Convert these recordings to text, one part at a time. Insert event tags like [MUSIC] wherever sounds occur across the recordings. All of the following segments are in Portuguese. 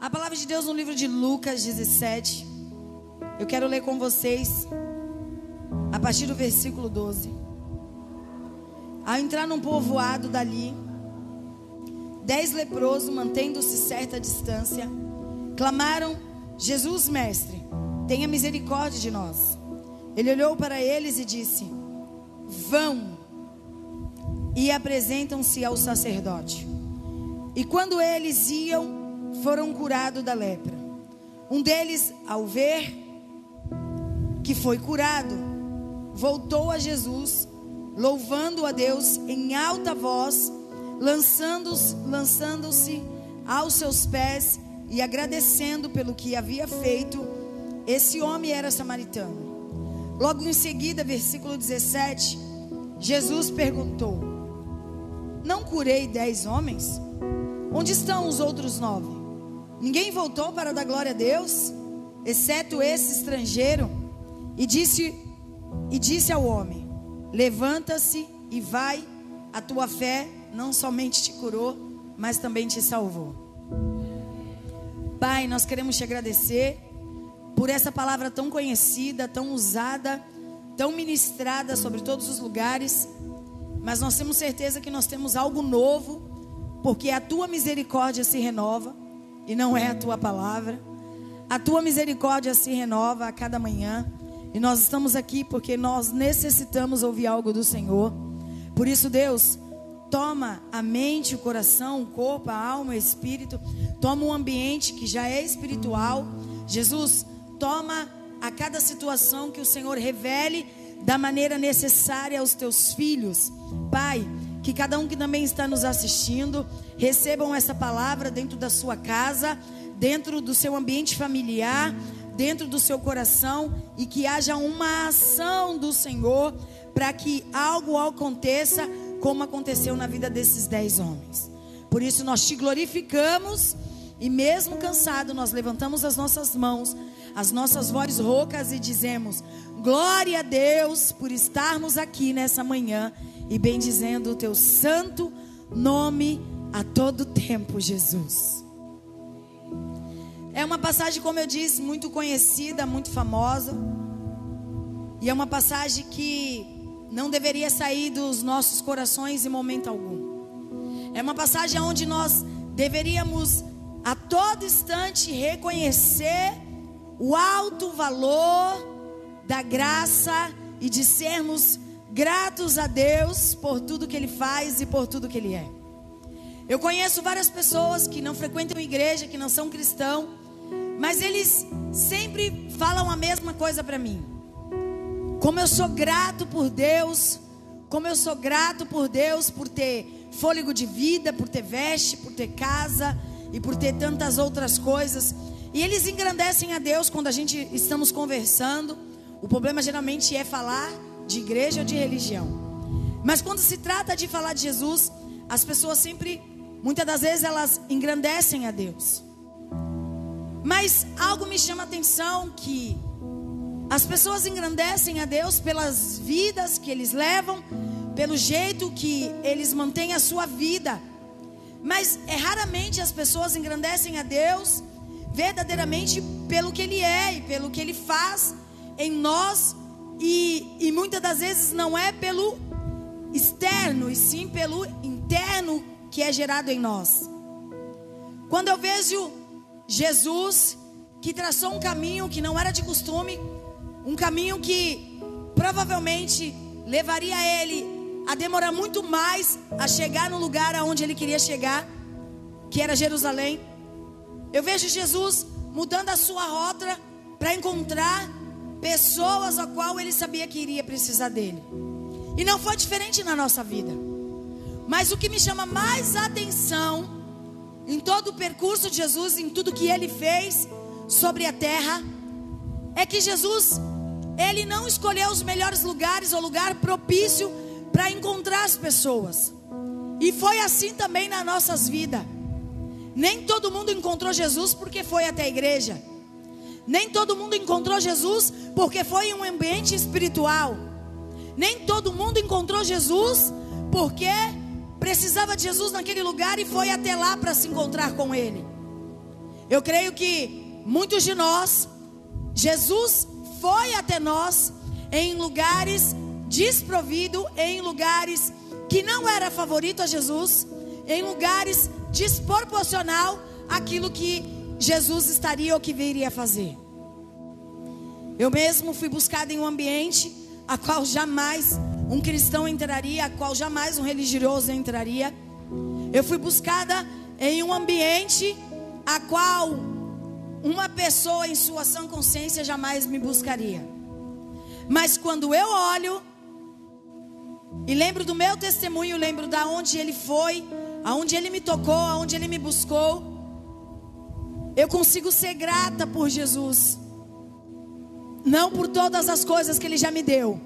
A palavra de Deus no livro de Lucas 17. Eu quero ler com vocês a partir do versículo 12. Ao entrar num povoado dali, dez leprosos, mantendo-se certa distância, clamaram: Jesus, mestre, tenha misericórdia de nós. Ele olhou para eles e disse: Vão e apresentam-se ao sacerdote. E quando eles iam, foram curados da lepra. Um deles, ao ver que foi curado, voltou a Jesus, louvando a Deus em alta voz, lançando-se lançando aos seus pés e agradecendo pelo que havia feito. Esse homem era samaritano. Logo em seguida, versículo 17, Jesus perguntou: Não curei dez homens? Onde estão os outros nove? Ninguém voltou para dar glória a Deus, exceto esse estrangeiro. E disse, e disse ao homem: Levanta-se e vai, a tua fé não somente te curou, mas também te salvou. Pai, nós queremos te agradecer por essa palavra tão conhecida, tão usada, tão ministrada sobre todos os lugares. Mas nós temos certeza que nós temos algo novo porque a tua misericórdia se renova e não é a tua palavra. A tua misericórdia se renova a cada manhã. E nós estamos aqui porque nós necessitamos ouvir algo do Senhor. Por isso, Deus, toma a mente, o coração, o corpo, a alma, o espírito. Toma um ambiente que já é espiritual. Jesus, toma a cada situação que o Senhor revele da maneira necessária aos teus filhos. Pai, que cada um que também está nos assistindo recebam essa palavra dentro da sua casa, dentro do seu ambiente familiar, dentro do seu coração e que haja uma ação do Senhor para que algo aconteça como aconteceu na vida desses dez homens. Por isso nós te glorificamos e mesmo cansado nós levantamos as nossas mãos, as nossas vozes roucas e dizemos: Glória a Deus por estarmos aqui nessa manhã e bendizendo o teu santo nome a todo tempo, Jesus. É uma passagem, como eu disse, muito conhecida, muito famosa. E é uma passagem que não deveria sair dos nossos corações em momento algum. É uma passagem onde nós deveríamos a todo instante reconhecer o alto valor da graça e de sermos gratos a Deus por tudo que Ele faz e por tudo que Ele é. Eu conheço várias pessoas que não frequentam igreja, que não são cristãos, mas eles sempre falam a mesma coisa para mim. Como eu sou grato por Deus, como eu sou grato por Deus por ter fôlego de vida, por ter veste, por ter casa e por ter tantas outras coisas. E eles engrandecem a Deus quando a gente estamos conversando. O problema geralmente é falar de igreja ou de religião. Mas quando se trata de falar de Jesus, as pessoas sempre, muitas das vezes, elas engrandecem a Deus. Mas algo me chama a atenção que as pessoas engrandecem a Deus pelas vidas que eles levam, pelo jeito que eles mantêm a sua vida. Mas é raramente as pessoas engrandecem a Deus verdadeiramente pelo que Ele é e pelo que Ele faz em nós e, e muitas das vezes não é pelo externo, e sim pelo interno que é gerado em nós. Quando eu vejo Jesus que traçou um caminho que não era de costume, um caminho que provavelmente levaria ele a demorar muito mais a chegar no lugar aonde ele queria chegar, que era Jerusalém. Eu vejo Jesus mudando a sua rota para encontrar pessoas a qual ele sabia que iria precisar dele. E não foi diferente na nossa vida. Mas o que me chama mais atenção em todo o percurso de Jesus, em tudo que ele fez sobre a terra, é que Jesus, ele não escolheu os melhores lugares ou lugar propício para encontrar as pessoas. E foi assim também nas nossas vidas. Nem todo mundo encontrou Jesus porque foi até a igreja. Nem todo mundo encontrou Jesus porque foi em um ambiente espiritual. Nem todo mundo encontrou Jesus porque precisava de Jesus naquele lugar e foi até lá para se encontrar com Ele. Eu creio que muitos de nós, Jesus foi até nós em lugares desprovido, em lugares que não era favorito a Jesus, em lugares desproporcional àquilo que Jesus estaria ou que viria fazer. Eu mesmo fui buscada em um ambiente a qual jamais um cristão entraria, a qual jamais um religioso entraria. Eu fui buscada em um ambiente a qual uma pessoa em sua sã consciência jamais me buscaria. Mas quando eu olho e lembro do meu testemunho, lembro da onde ele foi, aonde ele me tocou, aonde ele me buscou, eu consigo ser grata por Jesus. Não por todas as coisas que ele já me deu,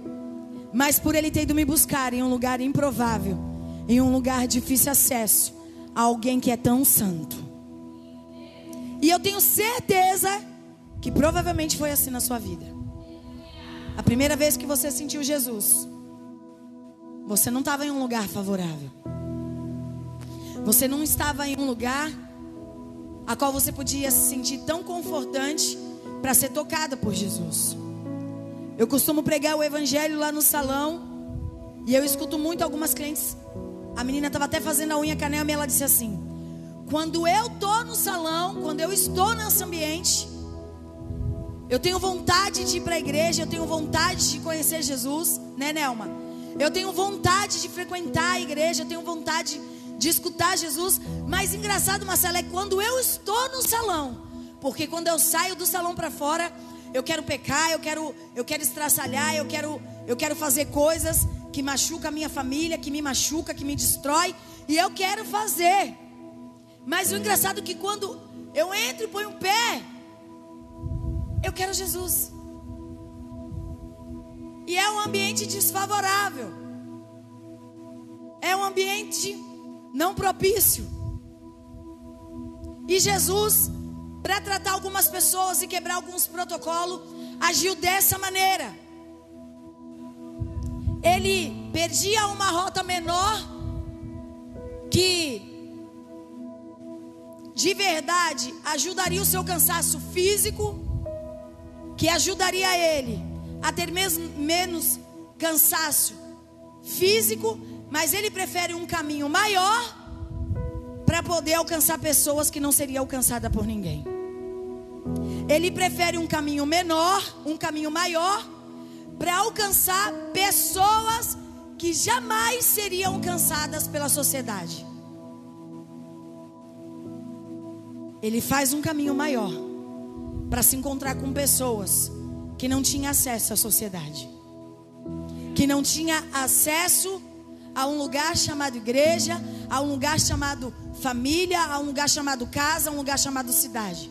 mas por ele ter ido me buscar em um lugar improvável, em um lugar difícil acesso, a alguém que é tão santo. E eu tenho certeza que provavelmente foi assim na sua vida. A primeira vez que você sentiu Jesus, você não estava em um lugar favorável. Você não estava em um lugar a qual você podia se sentir tão confortante para ser tocada por Jesus. Eu costumo pregar o evangelho lá no salão e eu escuto muito algumas clientes. A menina estava até fazendo a unha canela e ela disse assim: quando eu tô no salão, quando eu estou nesse ambiente, eu tenho vontade de ir para a igreja, eu tenho vontade de conhecer Jesus, né, Nelma? Eu tenho vontade de frequentar a igreja, eu tenho vontade de escutar Jesus. Mas engraçado, Marcelo, é quando eu estou no salão, porque quando eu saio do salão para fora, eu quero pecar, eu quero, eu quero estraçalhar, eu quero, eu quero fazer coisas que machucam a minha família, que me machuca, que me destrói, e eu quero fazer. Mas o engraçado é que quando eu entro e ponho o pé, eu quero Jesus. E é um ambiente desfavorável. É um ambiente não propício. E Jesus, para tratar algumas pessoas e quebrar alguns protocolos, agiu dessa maneira. Ele perdia uma rota menor que de verdade ajudaria o seu cansaço físico, que ajudaria ele a ter menos cansaço físico, mas ele prefere um caminho maior para poder alcançar pessoas que não seriam alcançadas por ninguém. Ele prefere um caminho menor, um caminho maior, para alcançar pessoas que jamais seriam alcançadas pela sociedade. ele faz um caminho maior para se encontrar com pessoas que não tinham acesso à sociedade, que não tinha acesso a um lugar chamado igreja, a um lugar chamado família, a um lugar chamado casa, a um lugar chamado cidade.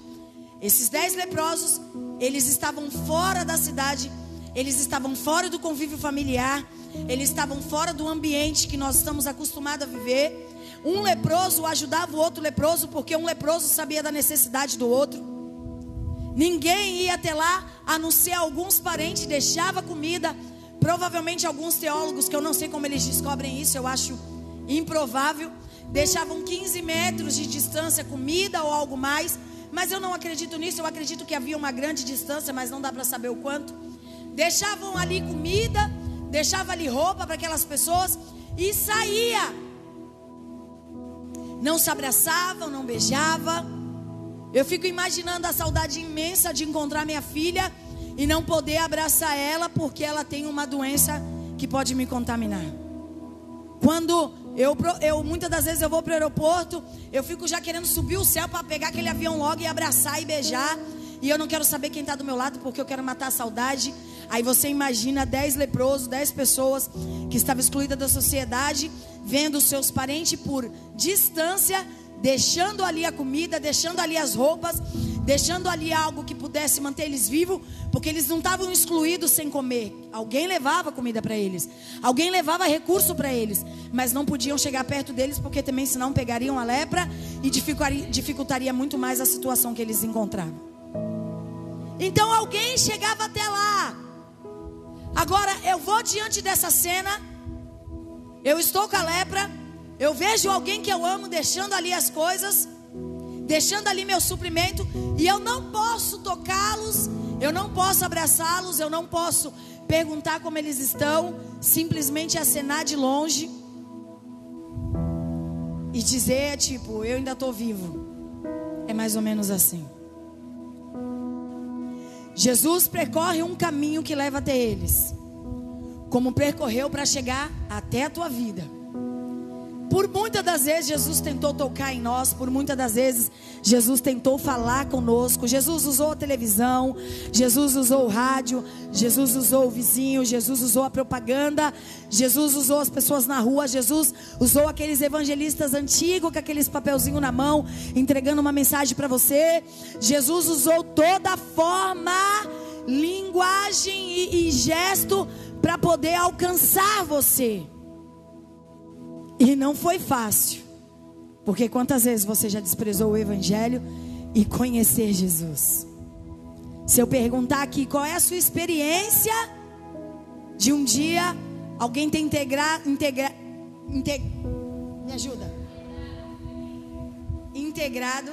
Esses dez leprosos, eles estavam fora da cidade, eles estavam fora do convívio familiar, eles estavam fora do ambiente que nós estamos acostumados a viver. Um leproso ajudava o outro leproso porque um leproso sabia da necessidade do outro. Ninguém ia até lá, a não ser alguns parentes, deixava comida. Provavelmente alguns teólogos, que eu não sei como eles descobrem isso, eu acho improvável, deixavam 15 metros de distância comida ou algo mais. Mas eu não acredito nisso, eu acredito que havia uma grande distância, mas não dá para saber o quanto. Deixavam ali comida, deixava ali roupa para aquelas pessoas e saía não se abraçavam, não beijavam. Eu fico imaginando a saudade imensa de encontrar minha filha e não poder abraçar ela porque ela tem uma doença que pode me contaminar. Quando eu, eu muitas das vezes eu vou para o aeroporto, eu fico já querendo subir o céu para pegar aquele avião logo e abraçar e beijar. E eu não quero saber quem está do meu lado porque eu quero matar a saudade. Aí você imagina dez leprosos, dez pessoas que estavam excluídas da sociedade vendo seus parentes por distância, deixando ali a comida, deixando ali as roupas, deixando ali algo que pudesse manter eles vivos, porque eles não estavam excluídos sem comer. Alguém levava comida para eles, alguém levava recurso para eles, mas não podiam chegar perto deles porque também senão pegariam a lepra e dificultaria, muito mais a situação que eles encontravam. Então alguém chegava até lá. Agora eu vou diante dessa cena eu estou com a lepra, eu vejo alguém que eu amo deixando ali as coisas, deixando ali meu suprimento, e eu não posso tocá-los, eu não posso abraçá-los, eu não posso perguntar como eles estão, simplesmente acenar de longe e dizer, tipo, eu ainda estou vivo. É mais ou menos assim. Jesus percorre um caminho que leva até eles, como percorreu para chegar até a tua vida. Por muitas das vezes Jesus tentou tocar em nós, por muitas das vezes Jesus tentou falar conosco. Jesus usou a televisão, Jesus usou o rádio, Jesus usou o vizinho, Jesus usou a propaganda, Jesus usou as pessoas na rua, Jesus usou aqueles evangelistas antigos com aqueles papelzinho na mão, entregando uma mensagem para você. Jesus usou toda forma, linguagem e, e gesto para poder alcançar você. E não foi fácil. Porque quantas vezes você já desprezou o Evangelho e conhecer Jesus? Se eu perguntar aqui qual é a sua experiência de um dia alguém ter integrado, integra, integ, me ajuda, integrado,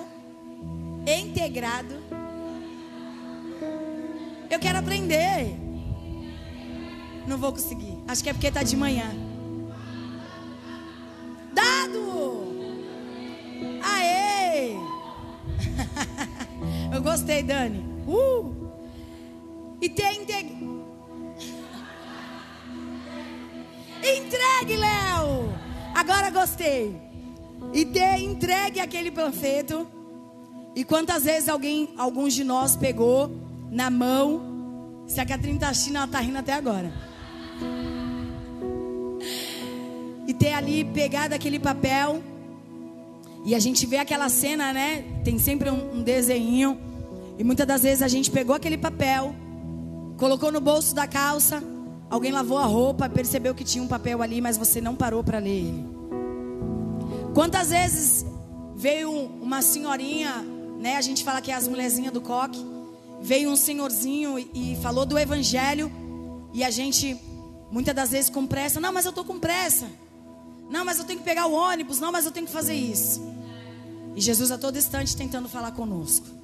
integrado. Eu quero aprender. Não vou conseguir. Acho que é porque está de manhã. Gostei, Dani. Uh! E ter entregue. Entregue, Léo! Agora gostei. E ter entregue aquele panfleto. E quantas vezes alguém, alguns de nós pegou na mão. Se a Catrina tá assistindo, ela tá rindo até agora e ter ali pegado aquele papel. E a gente vê aquela cena, né? Tem sempre um, um desenho. E muitas das vezes a gente pegou aquele papel, colocou no bolso da calça, alguém lavou a roupa, percebeu que tinha um papel ali, mas você não parou para ler ele. Quantas vezes veio uma senhorinha, né? A gente fala que é as mulherzinhas do coque. Veio um senhorzinho e, falou do evangelho. E a gente, muitas das vezes, com pressa. Não, mas eu tô com pressa. Não, mas eu tenho que pegar o ônibus. Não, mas eu tenho que fazer isso. E Jesus a todo instante tentando falar conosco.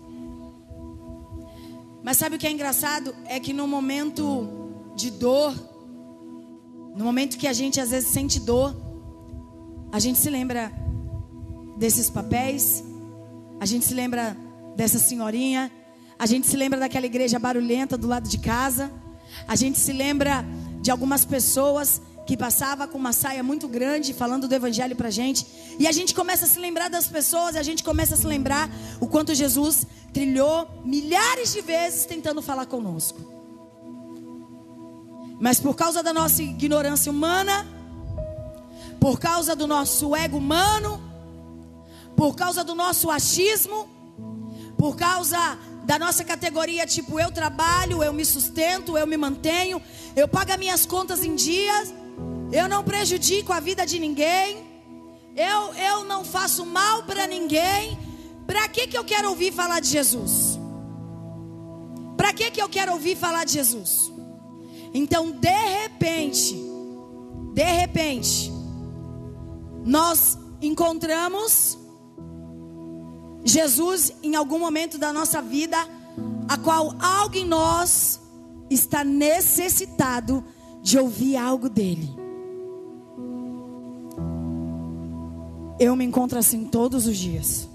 Mas sabe o que é engraçado? É que no momento de dor, no momento que a gente às vezes sente dor, a gente se lembra desses papéis, a gente se lembra dessa senhorinha, a gente se lembra daquela igreja barulhenta do lado de casa, a gente se lembra de algumas pessoas que passava com uma saia muito grande falando do evangelho pra gente. E a gente começa a se lembrar das pessoas, a gente começa a se lembrar o quanto Jesus trilhou milhares de vezes tentando falar conosco. Mas por causa da nossa ignorância humana, por causa do nosso ego humano, por causa do nosso achismo, por causa da nossa categoria tipo eu trabalho, eu me sustento, eu me mantenho, eu pago as minhas contas em dias, eu não prejudico a vida de ninguém. Eu, eu não faço mal para ninguém. Para que, que eu quero ouvir falar de Jesus? Para que, que eu quero ouvir falar de Jesus? Então, de repente, de repente, nós encontramos Jesus em algum momento da nossa vida, a qual algo em nós está necessitado de ouvir algo dele. Eu me encontro assim todos os dias.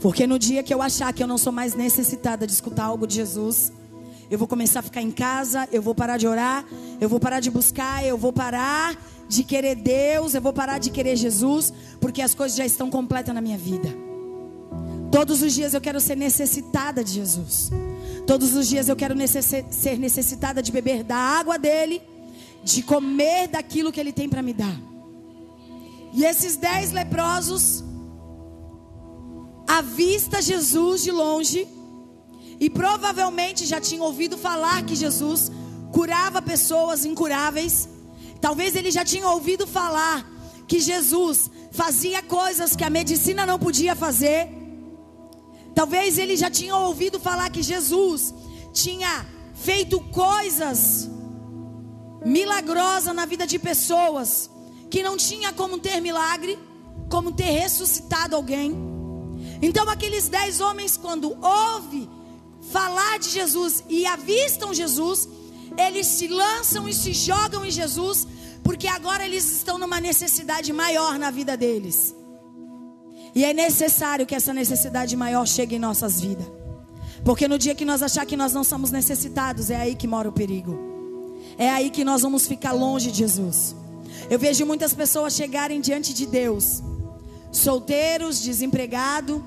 Porque no dia que eu achar que eu não sou mais necessitada de escutar algo de Jesus, eu vou começar a ficar em casa, eu vou parar de orar, eu vou parar de buscar, eu vou parar de querer Deus, eu vou parar de querer Jesus, porque as coisas já estão completas na minha vida. Todos os dias eu quero ser necessitada de Jesus. Todos os dias eu quero necess ser necessitada de beber da água dele, de comer daquilo que ele tem para me dar. E esses dez leprosos avista Jesus de longe e provavelmente já tinham ouvido falar que Jesus curava pessoas incuráveis. Talvez ele já tinha ouvido falar que Jesus fazia coisas que a medicina não podia fazer. Talvez ele já tinha ouvido falar que Jesus tinha feito coisas milagrosas na vida de pessoas que não tinha como ter milagre, como ter ressuscitado alguém. Então aqueles dez homens, quando ouvem falar de Jesus e avistam Jesus, eles se lançam e se jogam em Jesus, porque agora eles estão numa necessidade maior na vida deles. E é necessário que essa necessidade maior chegue em nossas vidas. Porque no dia que nós achar que nós não somos necessitados, é aí que mora o perigo. É aí que nós vamos ficar longe de Jesus. Eu vejo muitas pessoas chegarem diante de Deus, solteiros, desempregados,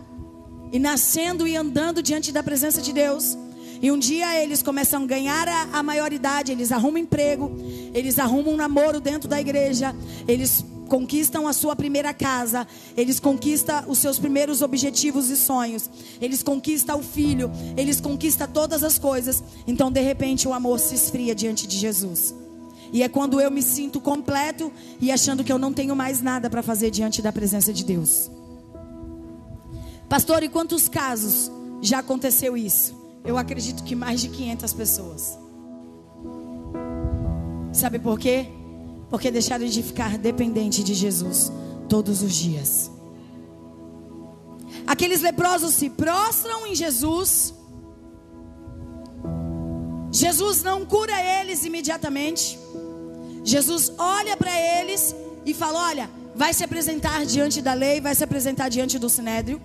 e nascendo e andando diante da presença de Deus. E um dia eles começam a ganhar a, a maioridade, eles arrumam emprego, eles arrumam um namoro dentro da igreja, eles conquistam a sua primeira casa, eles conquistam os seus primeiros objetivos e sonhos, eles conquistam o filho, eles conquistam todas as coisas. Então, de repente, o amor se esfria diante de Jesus. E é quando eu me sinto completo e achando que eu não tenho mais nada para fazer diante da presença de Deus. Pastor, e quantos casos já aconteceu isso? Eu acredito que mais de 500 pessoas. Sabe por quê? Porque deixaram de ficar dependente de Jesus todos os dias. Aqueles leprosos se prostram em Jesus. Jesus não cura eles imediatamente. Jesus olha para eles e fala: Olha, vai se apresentar diante da lei, vai se apresentar diante do sinédrio.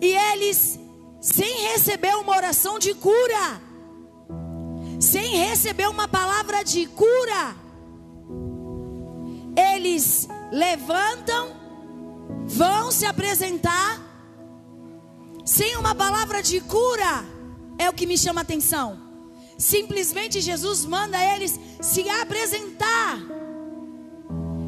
E eles, sem receber uma oração de cura, sem receber uma palavra de cura, eles levantam, vão se apresentar, sem uma palavra de cura, é o que me chama a atenção. Simplesmente Jesus manda eles se apresentar.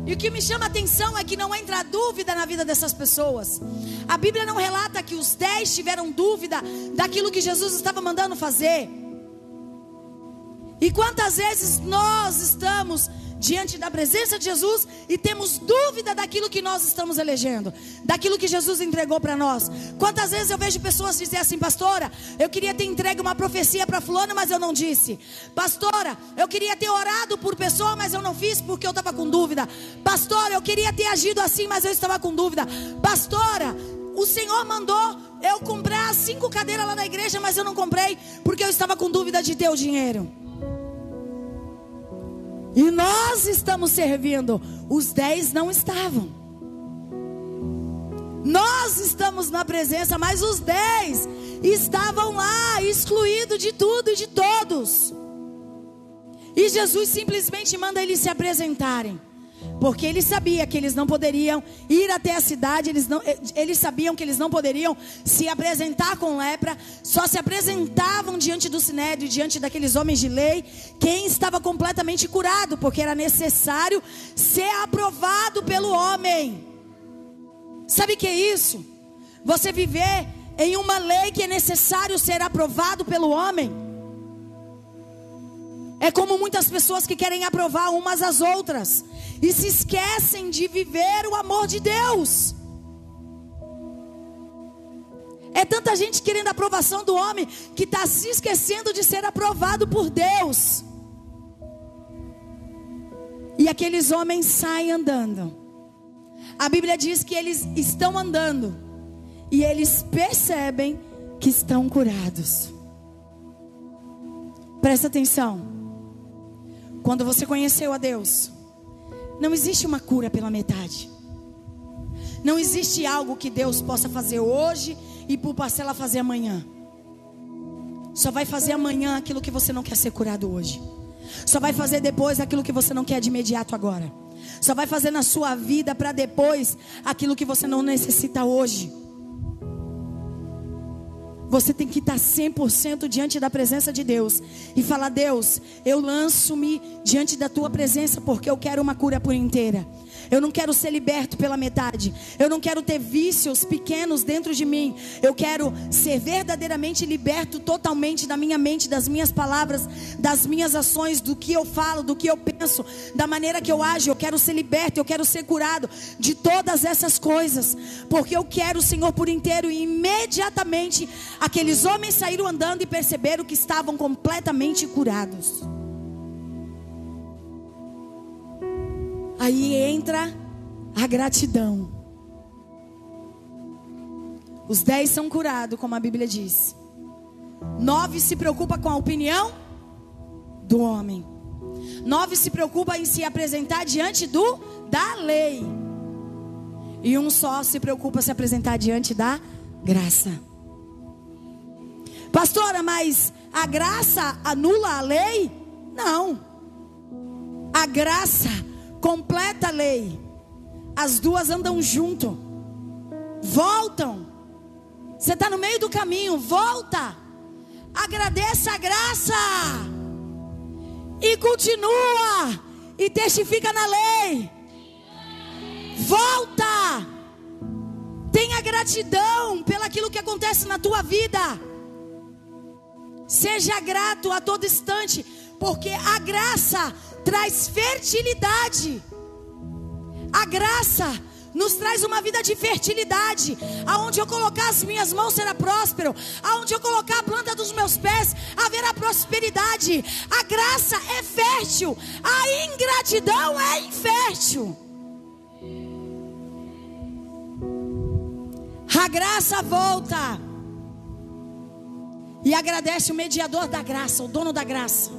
E o que me chama a atenção é que não entra dúvida na vida dessas pessoas. A Bíblia não relata que os dez tiveram dúvida daquilo que Jesus estava mandando fazer. E quantas vezes nós estamos diante da presença de Jesus e temos dúvida daquilo que nós estamos elegendo, daquilo que Jesus entregou para nós. Quantas vezes eu vejo pessoas dizer assim, pastora, eu queria ter entregue uma profecia para fulano, mas eu não disse. Pastora, eu queria ter orado por pessoa, mas eu não fiz porque eu estava com dúvida. Pastora, eu queria ter agido assim, mas eu estava com dúvida. Pastora, o Senhor mandou eu comprar cinco cadeiras lá na igreja, mas eu não comprei porque eu estava com dúvida de ter o dinheiro. E nós estamos servindo. Os dez não estavam. Nós estamos na presença, mas os dez estavam lá, excluídos de tudo e de todos. E Jesus simplesmente manda eles se apresentarem. Porque ele sabia que eles não poderiam ir até a cidade, eles, não, eles sabiam que eles não poderiam se apresentar com lepra, só se apresentavam diante do sinédrio, diante daqueles homens de lei, quem estava completamente curado, porque era necessário ser aprovado pelo homem. Sabe o que é isso? Você viver em uma lei que é necessário ser aprovado pelo homem. É como muitas pessoas que querem aprovar umas às outras e se esquecem de viver o amor de Deus. É tanta gente querendo a aprovação do homem que está se esquecendo de ser aprovado por Deus. E aqueles homens saem andando. A Bíblia diz que eles estão andando e eles percebem que estão curados. Presta atenção. Quando você conheceu a Deus, não existe uma cura pela metade. Não existe algo que Deus possa fazer hoje e por parcela fazer amanhã. Só vai fazer amanhã aquilo que você não quer ser curado hoje. Só vai fazer depois aquilo que você não quer de imediato agora. Só vai fazer na sua vida para depois aquilo que você não necessita hoje. Você tem que estar 100% diante da presença de Deus e falar: Deus, eu lanço-me diante da tua presença porque eu quero uma cura por inteira. Eu não quero ser liberto pela metade. Eu não quero ter vícios pequenos dentro de mim. Eu quero ser verdadeiramente liberto totalmente da minha mente, das minhas palavras, das minhas ações, do que eu falo, do que eu penso, da maneira que eu ajo. Eu quero ser liberto, eu quero ser curado de todas essas coisas, porque eu quero o Senhor por inteiro. E imediatamente aqueles homens saíram andando e perceberam que estavam completamente curados. Aí entra a gratidão. Os dez são curados, como a Bíblia diz. Nove se preocupa com a opinião do homem. Nove se preocupa em se apresentar diante do da lei. E um só se preocupa se apresentar diante da graça. Pastora, mas a graça anula a lei? Não. A graça completa a lei. As duas andam junto. Voltam. Você está no meio do caminho, volta. Agradeça a graça. E continua. E testifica na lei. Volta. Tenha gratidão pelaquilo que acontece na tua vida. Seja grato a todo instante, porque a graça traz fertilidade. A graça nos traz uma vida de fertilidade. Aonde eu colocar as minhas mãos será próspero. Aonde eu colocar a planta dos meus pés haverá prosperidade. A graça é fértil. A ingratidão é infértil. A graça volta e agradece o mediador da graça, o dono da graça,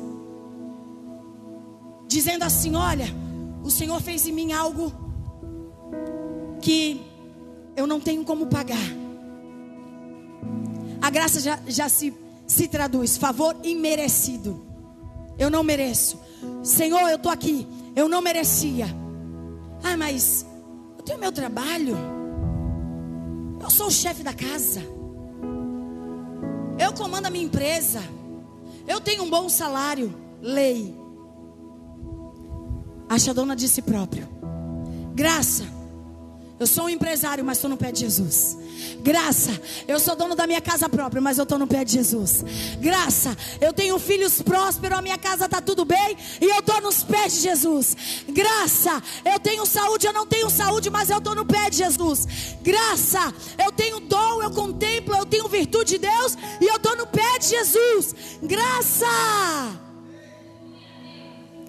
dizendo assim: Olha, o Senhor fez em mim algo que eu não tenho como pagar. A graça já, já se, se traduz: favor imerecido. Eu não mereço. Senhor, eu estou aqui. Eu não merecia. Ah, mas eu tenho meu trabalho. Eu sou o chefe da casa. Eu comando a minha empresa. Eu tenho um bom salário. Lei. Acha dona de si próprio. Graça. Eu sou um empresário, mas estou no pé de Jesus. Graça, eu sou dono da minha casa própria, mas eu estou no pé de Jesus. Graça, eu tenho filhos prósperos, a minha casa está tudo bem e eu estou nos pés de Jesus. Graça, eu tenho saúde, eu não tenho saúde, mas eu estou no pé de Jesus. Graça, eu tenho dom, eu contemplo, eu tenho virtude de Deus e eu estou no pé de Jesus. Graça,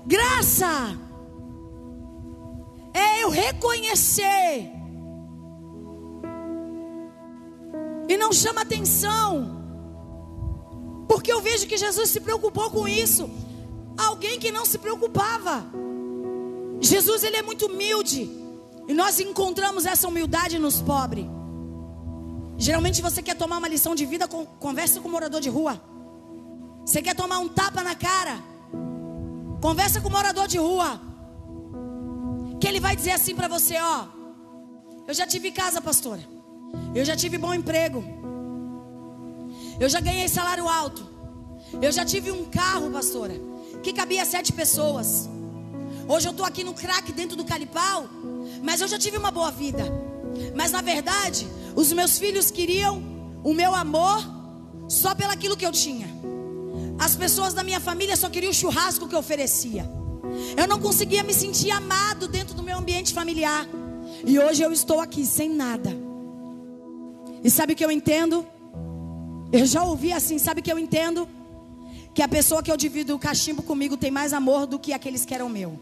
graça, reconhecer e não chama atenção. Porque eu vejo que Jesus se preocupou com isso. Alguém que não se preocupava. Jesus ele é muito humilde. E nós encontramos essa humildade nos pobres. Geralmente você quer tomar uma lição de vida, conversa com o morador de rua. Você quer tomar um tapa na cara? Conversa com o morador de rua. Que ele vai dizer assim para você, ó. Eu já tive casa, pastora. Eu já tive bom emprego. Eu já ganhei salário alto. Eu já tive um carro, pastora, que cabia sete pessoas. Hoje eu estou aqui no crack dentro do calipau, mas eu já tive uma boa vida. Mas na verdade, os meus filhos queriam o meu amor só pelaquilo que eu tinha. As pessoas da minha família só queriam o churrasco que eu oferecia. Eu não conseguia me sentir amado dentro do meu ambiente familiar. E hoje eu estou aqui sem nada. E sabe o que eu entendo? Eu já ouvi assim, sabe o que eu entendo? Que a pessoa que eu divido o cachimbo comigo tem mais amor do que aqueles que eram meu.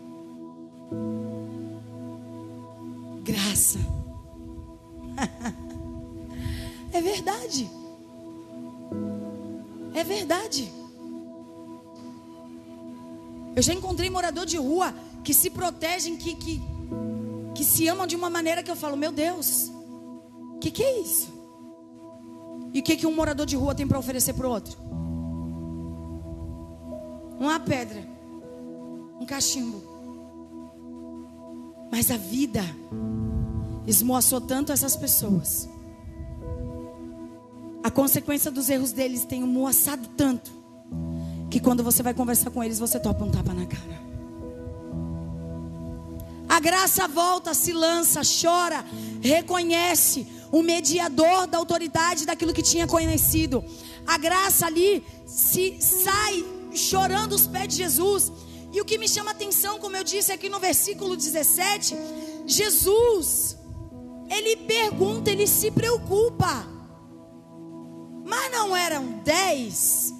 Graça. [LAUGHS] é verdade. É verdade. Eu já encontrei morador de rua que se protegem, que, que, que se amam de uma maneira que eu falo, meu Deus, o que, que é isso? E o que, que um morador de rua tem para oferecer para o outro? Uma pedra, um cachimbo. Mas a vida esmoaçou tanto essas pessoas. A consequência dos erros deles tem moaçado tanto. Que quando você vai conversar com eles, você topa um tapa na cara. A graça volta, se lança, chora, reconhece o mediador da autoridade daquilo que tinha conhecido. A graça ali se sai chorando os pés de Jesus. E o que me chama atenção, como eu disse aqui no versículo 17, Jesus, ele pergunta, ele se preocupa. Mas não eram dez?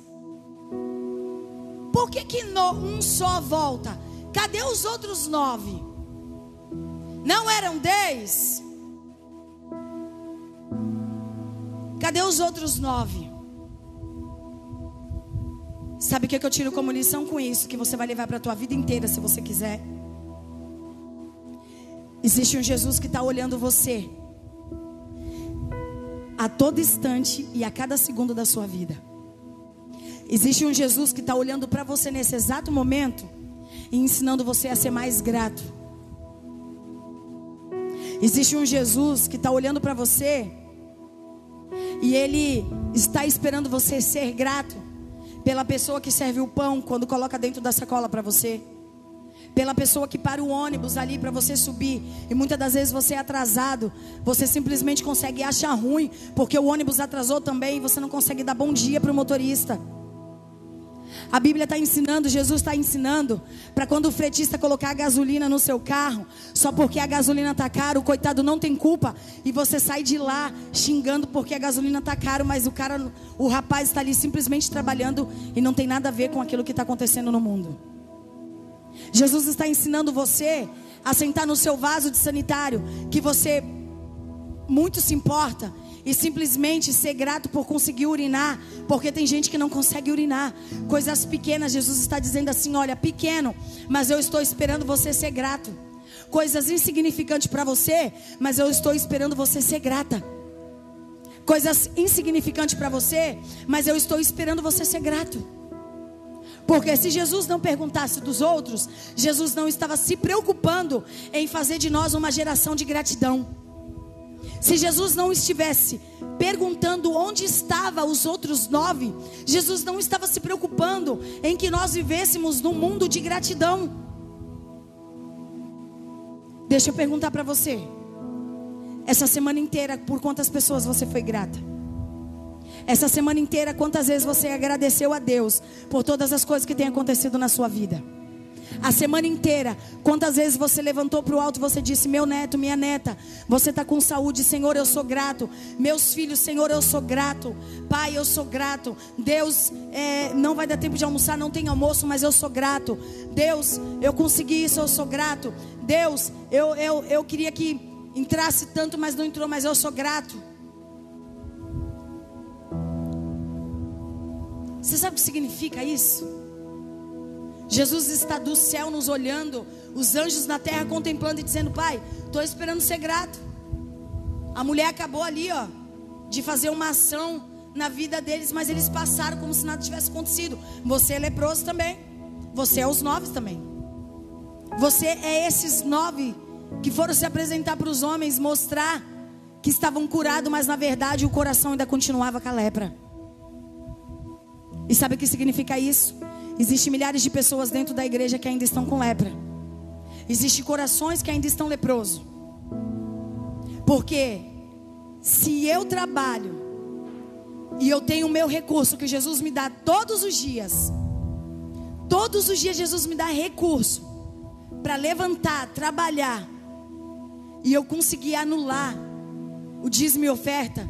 Por que, que no, um só volta? Cadê os outros nove? Não eram dez? Cadê os outros nove? Sabe o que, que eu tiro como lição com isso? Que você vai levar para a tua vida inteira, se você quiser. Existe um Jesus que está olhando você a todo instante e a cada segundo da sua vida. Existe um Jesus que está olhando para você nesse exato momento e ensinando você a ser mais grato. Existe um Jesus que está olhando para você e ele está esperando você ser grato pela pessoa que serve o pão quando coloca dentro da sacola para você. Pela pessoa que para o ônibus ali para você subir. E muitas das vezes você é atrasado. Você simplesmente consegue achar ruim. Porque o ônibus atrasou também. E você não consegue dar bom dia para o motorista. A Bíblia está ensinando, Jesus está ensinando, para quando o fretista colocar gasolina no seu carro, só porque a gasolina está caro, o coitado não tem culpa, e você sai de lá xingando porque a gasolina está caro, mas o cara, o rapaz está ali simplesmente trabalhando e não tem nada a ver com aquilo que está acontecendo no mundo. Jesus está ensinando você a sentar no seu vaso de sanitário, que você muito se importa e simplesmente ser grato por conseguir urinar, porque tem gente que não consegue urinar. Coisas pequenas, Jesus está dizendo assim: olha, pequeno, mas eu estou esperando você ser grato. Coisas insignificantes para você, mas eu estou esperando você ser grata. Coisas insignificantes para você, mas eu estou esperando você ser grato. Porque se Jesus não perguntasse dos outros, Jesus não estava se preocupando em fazer de nós uma geração de gratidão. Se Jesus não estivesse perguntando onde estavam os outros nove, Jesus não estava se preocupando em que nós vivêssemos num mundo de gratidão. Deixa eu perguntar para você. Essa semana inteira, por quantas pessoas você foi grata? Essa semana inteira, quantas vezes você agradeceu a Deus por todas as coisas que têm acontecido na sua vida? A semana inteira, quantas vezes você levantou para o alto e você disse: Meu neto, minha neta, você está com saúde, Senhor, eu sou grato. Meus filhos, Senhor, eu sou grato. Pai, eu sou grato. Deus, é, não vai dar tempo de almoçar, não tem almoço, mas eu sou grato. Deus, eu consegui isso, eu sou grato. Deus, eu, eu, eu queria que entrasse tanto, mas não entrou, mas eu sou grato. Você sabe o que significa isso? Jesus está do céu nos olhando, os anjos na terra contemplando e dizendo: Pai, estou esperando ser grato. A mulher acabou ali, ó, de fazer uma ação na vida deles, mas eles passaram como se nada tivesse acontecido. Você é leproso também. Você é os nove também. Você é esses nove que foram se apresentar para os homens, mostrar que estavam curados, mas na verdade o coração ainda continuava com a lepra. E sabe o que significa isso? Existem milhares de pessoas dentro da igreja que ainda estão com lepra. Existem corações que ainda estão leprosos. Porque se eu trabalho e eu tenho o meu recurso que Jesus me dá todos os dias, todos os dias Jesus me dá recurso para levantar, trabalhar, e eu conseguir anular o dízimo e oferta,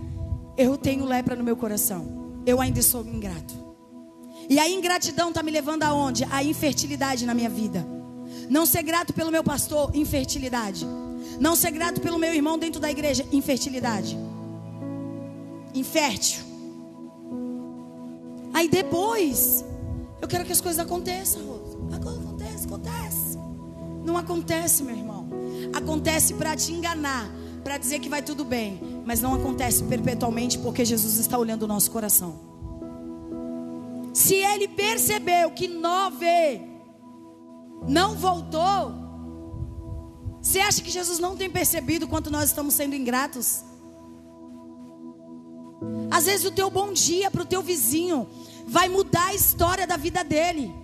eu tenho lepra no meu coração. Eu ainda sou ingrato. E a ingratidão está me levando aonde? A infertilidade na minha vida. Não ser grato pelo meu pastor, infertilidade. Não ser grato pelo meu irmão dentro da igreja, infertilidade. Infértil. Aí depois, eu quero que as coisas aconteçam, Acontece, acontece. Não acontece, meu irmão. Acontece para te enganar, para dizer que vai tudo bem, mas não acontece perpetualmente porque Jesus está olhando o nosso coração. Se ele percebeu que nove não voltou, você acha que Jesus não tem percebido quanto nós estamos sendo ingratos? Às vezes o teu bom dia para o teu vizinho vai mudar a história da vida dele.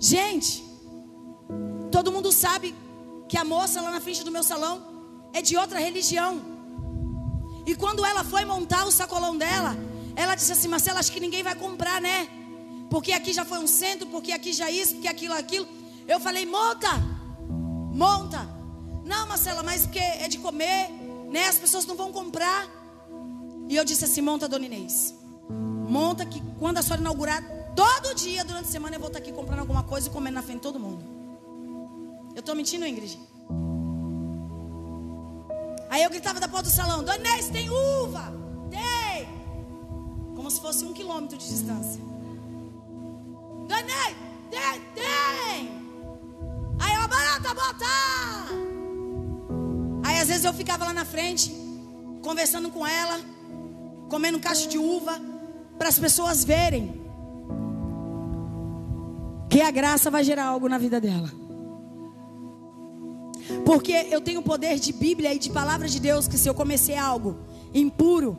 Gente, todo mundo sabe que a moça lá na frente do meu salão é de outra religião. E quando ela foi montar o sacolão dela, ela disse assim: Marcela, acho que ninguém vai comprar, né? Porque aqui já foi um centro, porque aqui já isso, porque aquilo, aquilo. Eu falei: monta, monta. Não, Marcela, mas porque é de comer, né? As pessoas não vão comprar. E eu disse assim: monta, dona Inês. Monta que quando a senhora inaugurar, todo dia durante a semana eu vou estar aqui comprando alguma coisa e comendo na frente de todo mundo. Eu estou mentindo, Ingrid? Aí eu gritava da porta do salão: Dona Inês, tem uva? Tem fosse um quilômetro de distância. Danei, tem. Aí eu, barata, bota. Aí às vezes eu ficava lá na frente, conversando com ela, comendo um cacho de uva, para as pessoas verem que a graça vai gerar algo na vida dela. Porque eu tenho poder de Bíblia e de palavra de Deus que se eu comecei algo impuro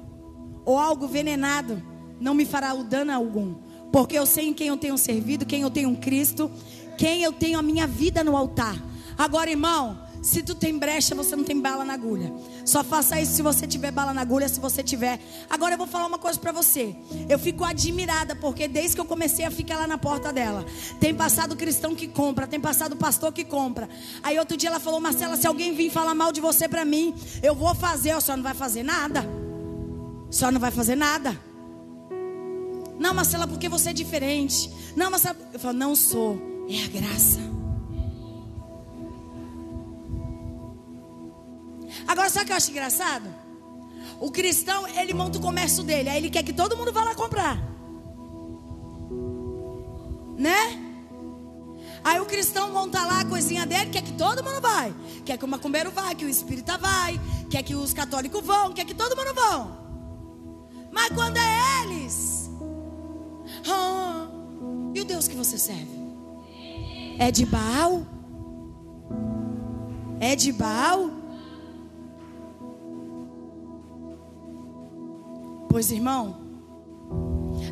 ou algo venenado, não me fará o dano algum. Porque eu sei em quem eu tenho servido, quem eu tenho Cristo, quem eu tenho a minha vida no altar. Agora, irmão, se tu tem brecha, você não tem bala na agulha. Só faça isso se você tiver bala na agulha, se você tiver. Agora eu vou falar uma coisa para você. Eu fico admirada porque desde que eu comecei a ficar lá na porta dela, tem passado cristão que compra, tem passado pastor que compra. Aí outro dia ela falou: "Marcela, se alguém vir falar mal de você para mim, eu vou fazer, senhor não vai fazer nada. Senhor não vai fazer nada." Não, Marcela, porque você é diferente. Não, Marcela, eu falo: "Não sou, é a graça." Agora, sabe o que eu acho engraçado? O cristão, ele monta o comércio dele. Aí ele quer que todo mundo vá lá comprar. Né? Aí o cristão monta lá a coisinha dele, quer que todo mundo vai. Quer que o macumbeiro vá, que o espírita vai. Quer que os católicos vão, quer que todo mundo vão. Mas quando é eles... Ah, e o Deus que você serve? É de Baal? É de Baal? Pois, irmão.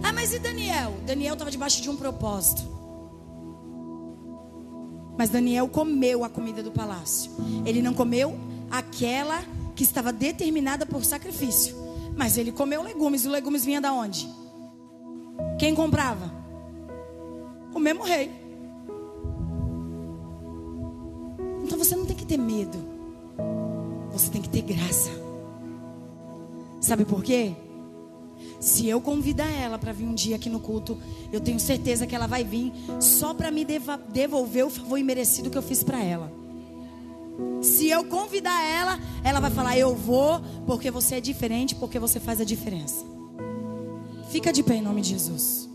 Ah, mas e Daniel? Daniel estava debaixo de um propósito. Mas Daniel comeu a comida do palácio. Ele não comeu aquela que estava determinada por sacrifício. Mas ele comeu legumes. E legumes vinham da onde? Quem comprava? O mesmo rei. Então você não tem que ter medo. Você tem que ter graça. Sabe por quê? Se eu convidar ela para vir um dia aqui no culto, eu tenho certeza que ela vai vir só para me devolver o favor imerecido que eu fiz para ela. Se eu convidar ela, ela vai falar: Eu vou, porque você é diferente, porque você faz a diferença. Fica de pé em nome de Jesus.